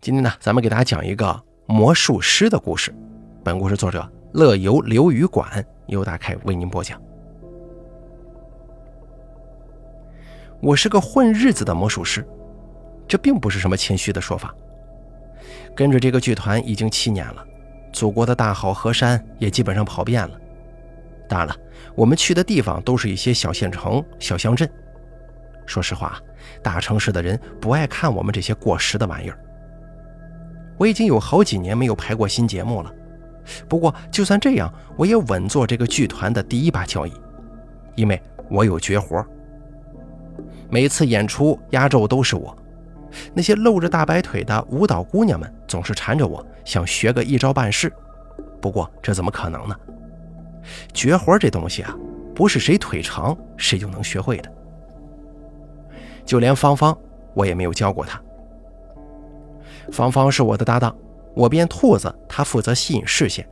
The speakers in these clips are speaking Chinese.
今天呢，咱们给大家讲一个魔术师的故事。本故事作者乐游流语馆由大凯为您播讲。我是个混日子的魔术师，这并不是什么谦虚的说法。跟着这个剧团已经七年了，祖国的大好河山也基本上跑遍了。当然了，我们去的地方都是一些小县城、小乡镇。说实话，大城市的人不爱看我们这些过时的玩意儿。我已经有好几年没有排过新节目了，不过就算这样，我也稳坐这个剧团的第一把交椅，因为我有绝活。每次演出压轴都是我，那些露着大白腿的舞蹈姑娘们总是缠着我，想学个一招半式。不过这怎么可能呢？绝活这东西啊，不是谁腿长谁就能学会的。就连芳芳，我也没有教过她。芳芳是我的搭档，我变兔子，她负责吸引视线；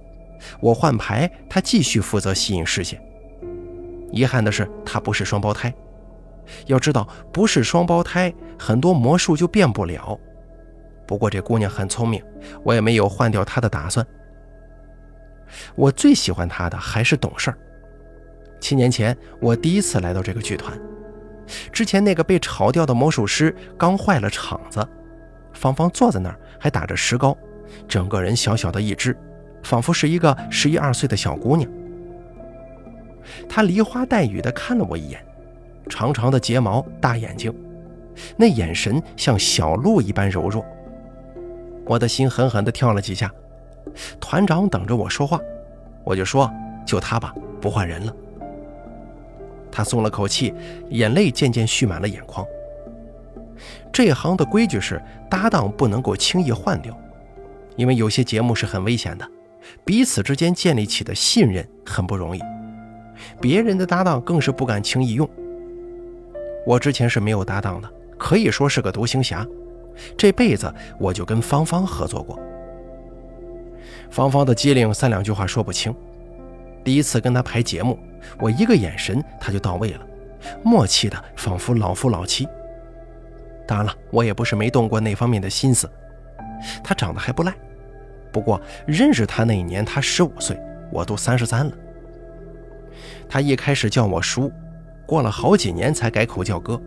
我换牌，她继续负责吸引视线。遗憾的是，她不是双胞胎。要知道，不是双胞胎，很多魔术就变不了。不过这姑娘很聪明，我也没有换掉她的打算。我最喜欢她的还是懂事儿。七年前，我第一次来到这个剧团，之前那个被炒掉的魔术师刚坏了场子。芳芳坐在那儿，还打着石膏，整个人小小的一只，仿佛是一个十一二岁的小姑娘。她梨花带雨地看了我一眼，长长的睫毛，大眼睛，那眼神像小鹿一般柔弱。我的心狠狠地跳了几下。团长等着我说话，我就说：“就他吧，不换人了。”他松了口气，眼泪渐渐蓄满了眼眶。这行的规矩是，搭档不能够轻易换掉，因为有些节目是很危险的，彼此之间建立起的信任很不容易，别人的搭档更是不敢轻易用。我之前是没有搭档的，可以说是个独行侠，这辈子我就跟芳芳合作过。芳芳的机灵，三两句话说不清。第一次跟她排节目，我一个眼神，她就到位了，默契的仿佛老夫老妻。当然了，我也不是没动过那方面的心思。他长得还不赖，不过认识他那一年他十五岁，我都三十三了。他一开始叫我叔，过了好几年才改口叫哥。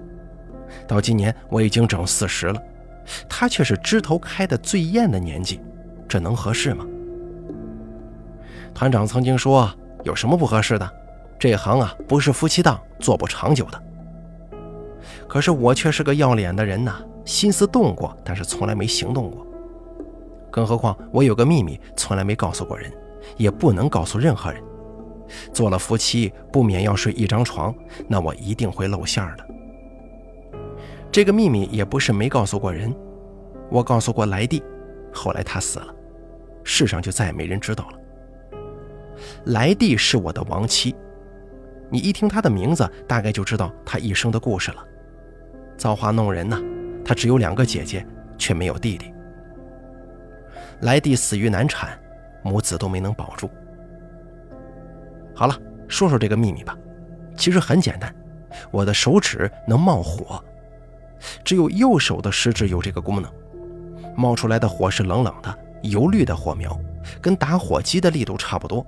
到今年我已经整四十了，他却是枝头开的最艳的年纪，这能合适吗？团长曾经说：“有什么不合适的？这行啊，不是夫妻档，做不长久的。”可是我却是个要脸的人呐，心思动过，但是从来没行动过。更何况我有个秘密，从来没告诉过人，也不能告诉任何人。做了夫妻，不免要睡一张床，那我一定会露馅的。这个秘密也不是没告诉过人，我告诉过莱蒂，后来他死了，世上就再也没人知道了。莱蒂是我的亡妻，你一听她的名字，大概就知道她一生的故事了。造化弄人呐，他只有两个姐姐，却没有弟弟。莱蒂死于难产，母子都没能保住。好了，说说这个秘密吧。其实很简单，我的手指能冒火，只有右手的食指有这个功能。冒出来的火是冷冷的、油绿的火苗，跟打火机的力度差不多，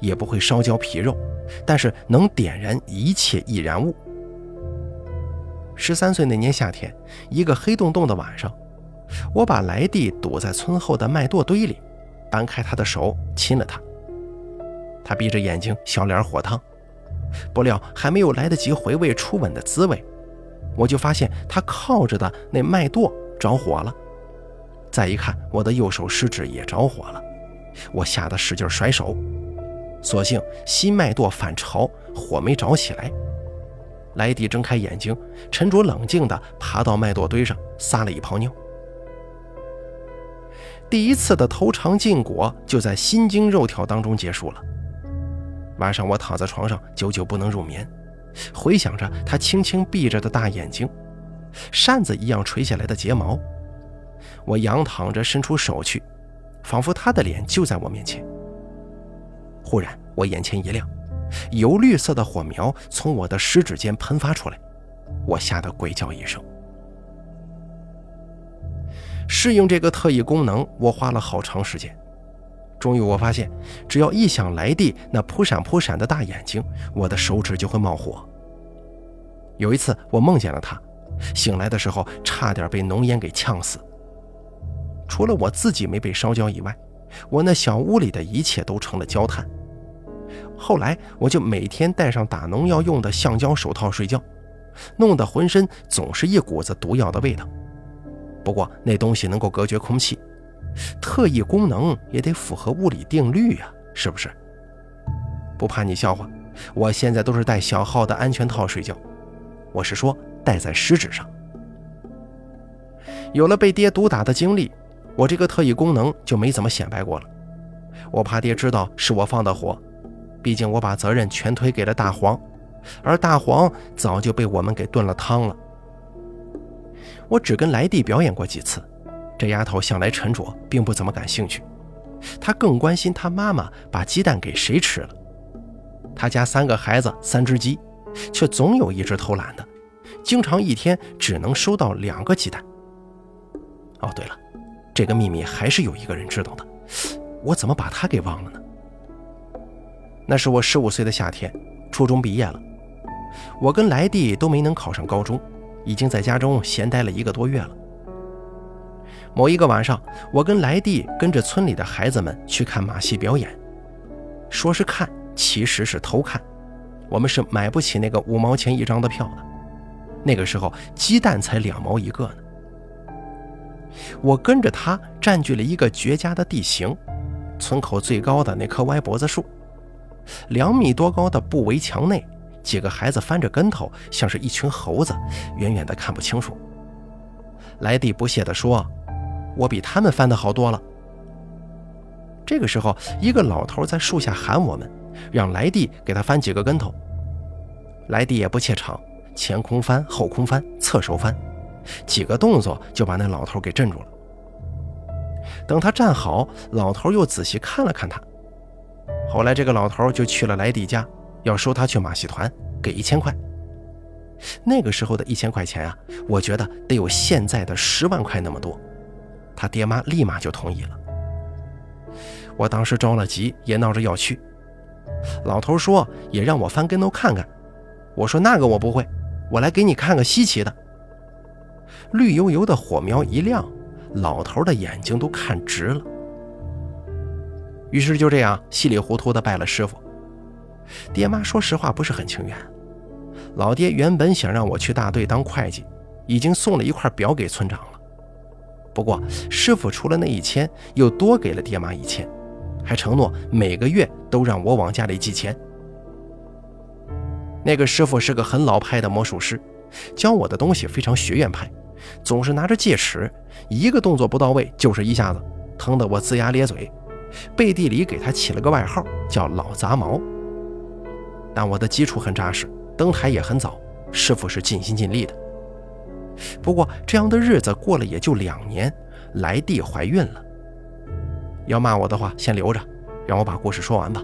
也不会烧焦皮肉，但是能点燃一切易燃物。十三岁那年夏天，一个黑洞洞的晚上，我把莱蒂堵在村后的麦垛堆里，掰开他的手亲了他。他闭着眼睛，小脸火烫。不料还没有来得及回味初吻的滋味，我就发现他靠着的那麦垛着火了。再一看，我的右手食指也着火了。我吓得使劲甩手，所幸新麦垛反潮，火没着起来。莱蒂睁开眼睛，沉着冷静地爬到麦垛堆上，撒了一泡尿。第一次的偷尝禁果就在心惊肉跳当中结束了。晚上我躺在床上，久久不能入眠，回想着他轻轻闭着的大眼睛，扇子一样垂下来的睫毛。我仰躺着，伸出手去，仿佛他的脸就在我面前。忽然，我眼前一亮。油绿色的火苗从我的食指间喷发出来，我吓得鬼叫一声。适应这个特异功能，我花了好长时间。终于，我发现，只要一想来蒂那扑闪扑闪的大眼睛，我的手指就会冒火。有一次，我梦见了他，醒来的时候差点被浓烟给呛死。除了我自己没被烧焦以外，我那小屋里的一切都成了焦炭。后来，我就每天戴上打农药用的橡胶手套睡觉，弄得浑身总是一股子毒药的味道。不过那东西能够隔绝空气。特异功能也得符合物理定律呀，是不是？不怕你笑话，我现在都是戴小号的安全套睡觉，我是说戴在食指上。有了被爹毒打的经历，我这个特异功能就没怎么显摆过了。我怕爹知道是我放的火，毕竟我把责任全推给了大黄，而大黄早就被我们给炖了汤了。我只跟来弟表演过几次。这丫头向来沉着，并不怎么感兴趣。她更关心她妈妈把鸡蛋给谁吃了。她家三个孩子，三只鸡，却总有一只偷懒的，经常一天只能收到两个鸡蛋。哦，对了，这个秘密还是有一个人知道的，我怎么把他给忘了呢？那是我十五岁的夏天，初中毕业了，我跟来弟都没能考上高中，已经在家中闲待了一个多月了。某一个晚上，我跟来弟跟着村里的孩子们去看马戏表演，说是看，其实是偷看。我们是买不起那个五毛钱一张的票的，那个时候鸡蛋才两毛一个呢。我跟着他占据了一个绝佳的地形，村口最高的那棵歪脖子树，两米多高的布围墙内，几个孩子翻着跟头，像是一群猴子，远远的看不清楚。来弟不屑地说。我比他们翻的好多了。这个时候，一个老头在树下喊我们，让来弟给他翻几个跟头。来弟也不怯场，前空翻、后空翻、侧手翻，几个动作就把那老头给镇住了。等他站好，老头又仔细看了看他。后来，这个老头就去了来弟家，要收他去马戏团，给一千块。那个时候的一千块钱啊，我觉得得有现在的十万块那么多。他爹妈立马就同意了。我当时着了急，也闹着要去。老头说也让我翻跟头看看。我说那个我不会，我来给你看个稀奇的。绿油油的火苗一亮，老头的眼睛都看直了。于是就这样稀里糊涂的拜了师傅。爹妈说实话不是很情愿。老爹原本想让我去大队当会计，已经送了一块表给村长了。不过，师傅除了那一千，又多给了爹妈一千，还承诺每个月都让我往家里寄钱。那个师傅是个很老派的魔术师，教我的东西非常学院派，总是拿着戒尺，一个动作不到位就是一下子，疼得我龇牙咧嘴。背地里给他起了个外号，叫老杂毛。但我的基础很扎实，登台也很早，师傅是尽心尽力的。不过这样的日子过了也就两年，来弟怀孕了。要骂我的话先留着，让我把故事说完吧。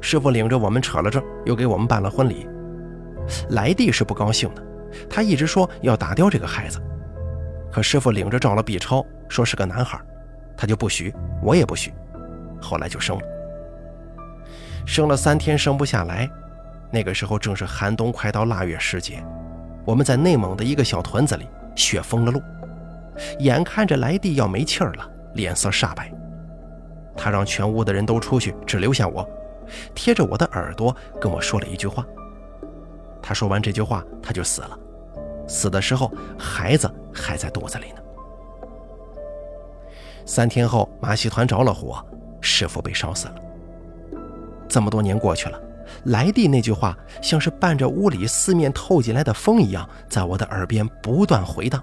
师傅领着我们扯了证，又给我们办了婚礼。来弟是不高兴的，他一直说要打掉这个孩子。可师傅领着照了 B 超，说是个男孩，他就不许，我也不许。后来就生了，生了三天生不下来，那个时候正是寒冬快到腊月时节。我们在内蒙的一个小屯子里，雪封了路，眼看着来弟要没气儿了，脸色煞白。他让全屋的人都出去，只留下我，贴着我的耳朵跟我说了一句话。他说完这句话，他就死了。死的时候，孩子还在肚子里呢。三天后，马戏团着了火，师傅被烧死了。这么多年过去了。来弟那句话像是伴着屋里四面透进来的风一样，在我的耳边不断回荡。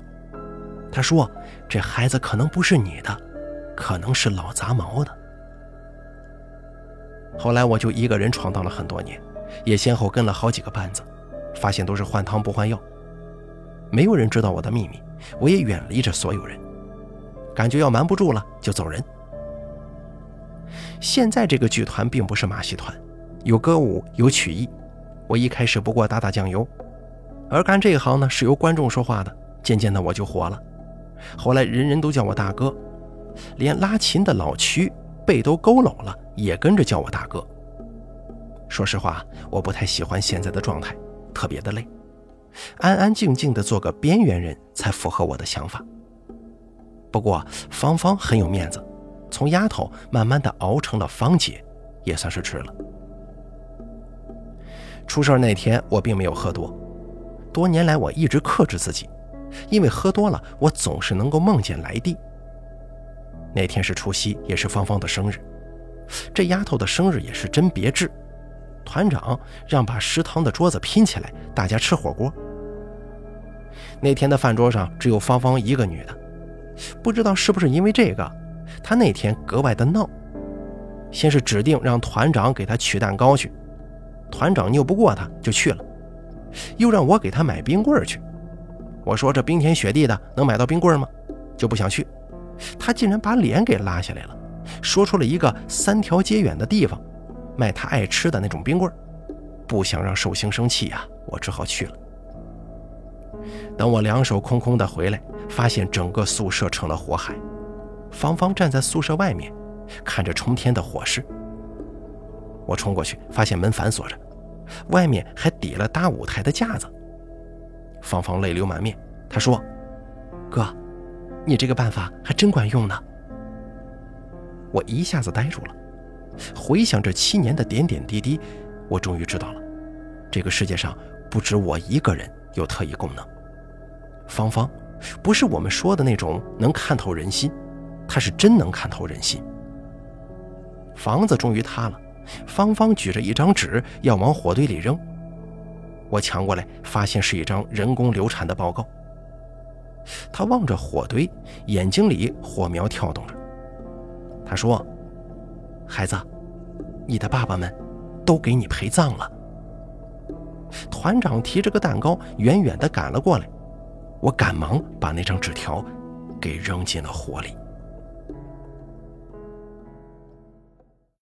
他说：“这孩子可能不是你的，可能是老杂毛的。”后来我就一个人闯荡了很多年，也先后跟了好几个班子，发现都是换汤不换药，没有人知道我的秘密，我也远离着所有人，感觉要瞒不住了就走人。现在这个剧团并不是马戏团。有歌舞，有曲艺。我一开始不过打打酱油，而干这一行呢，是由观众说话的。渐渐的，我就火了。后来人人都叫我大哥，连拉琴的老曲背都佝偻了，也跟着叫我大哥。说实话，我不太喜欢现在的状态，特别的累，安安静静的做个边缘人才符合我的想法。不过芳芳很有面子，从丫头慢慢的熬成了芳姐，也算是值了。出事那天我并没有喝多，多年来我一直克制自己，因为喝多了我总是能够梦见来地。那天是除夕，也是芳芳的生日，这丫头的生日也是真别致。团长让把食堂的桌子拼起来，大家吃火锅。那天的饭桌上只有芳芳一个女的，不知道是不是因为这个，他那天格外的闹。先是指定让团长给他取蛋糕去，团长拗不过他就去了，又让我给他买冰棍去。我说这冰天雪地的能买到冰棍吗？就不想去。他竟然把脸给拉下来了，说出了一个三条街远的地方。卖他爱吃的那种冰棍不想让寿星生气呀，我只好去了。等我两手空空的回来，发现整个宿舍成了火海。芳芳站在宿舍外面，看着冲天的火势。我冲过去，发现门反锁着，外面还抵了搭舞台的架子。芳芳泪流满面，她说：“哥，你这个办法还真管用呢。”我一下子呆住了。回想这七年的点点滴滴，我终于知道了，这个世界上不止我一个人有特异功能。芳芳，不是我们说的那种能看透人心，她是真能看透人心。房子终于塌了，芳芳举着一张纸要往火堆里扔，我抢过来，发现是一张人工流产的报告。她望着火堆，眼睛里火苗跳动着。她说。孩子，你的爸爸们都给你陪葬了。团长提着个蛋糕，远远地赶了过来，我赶忙把那张纸条给扔进了火里。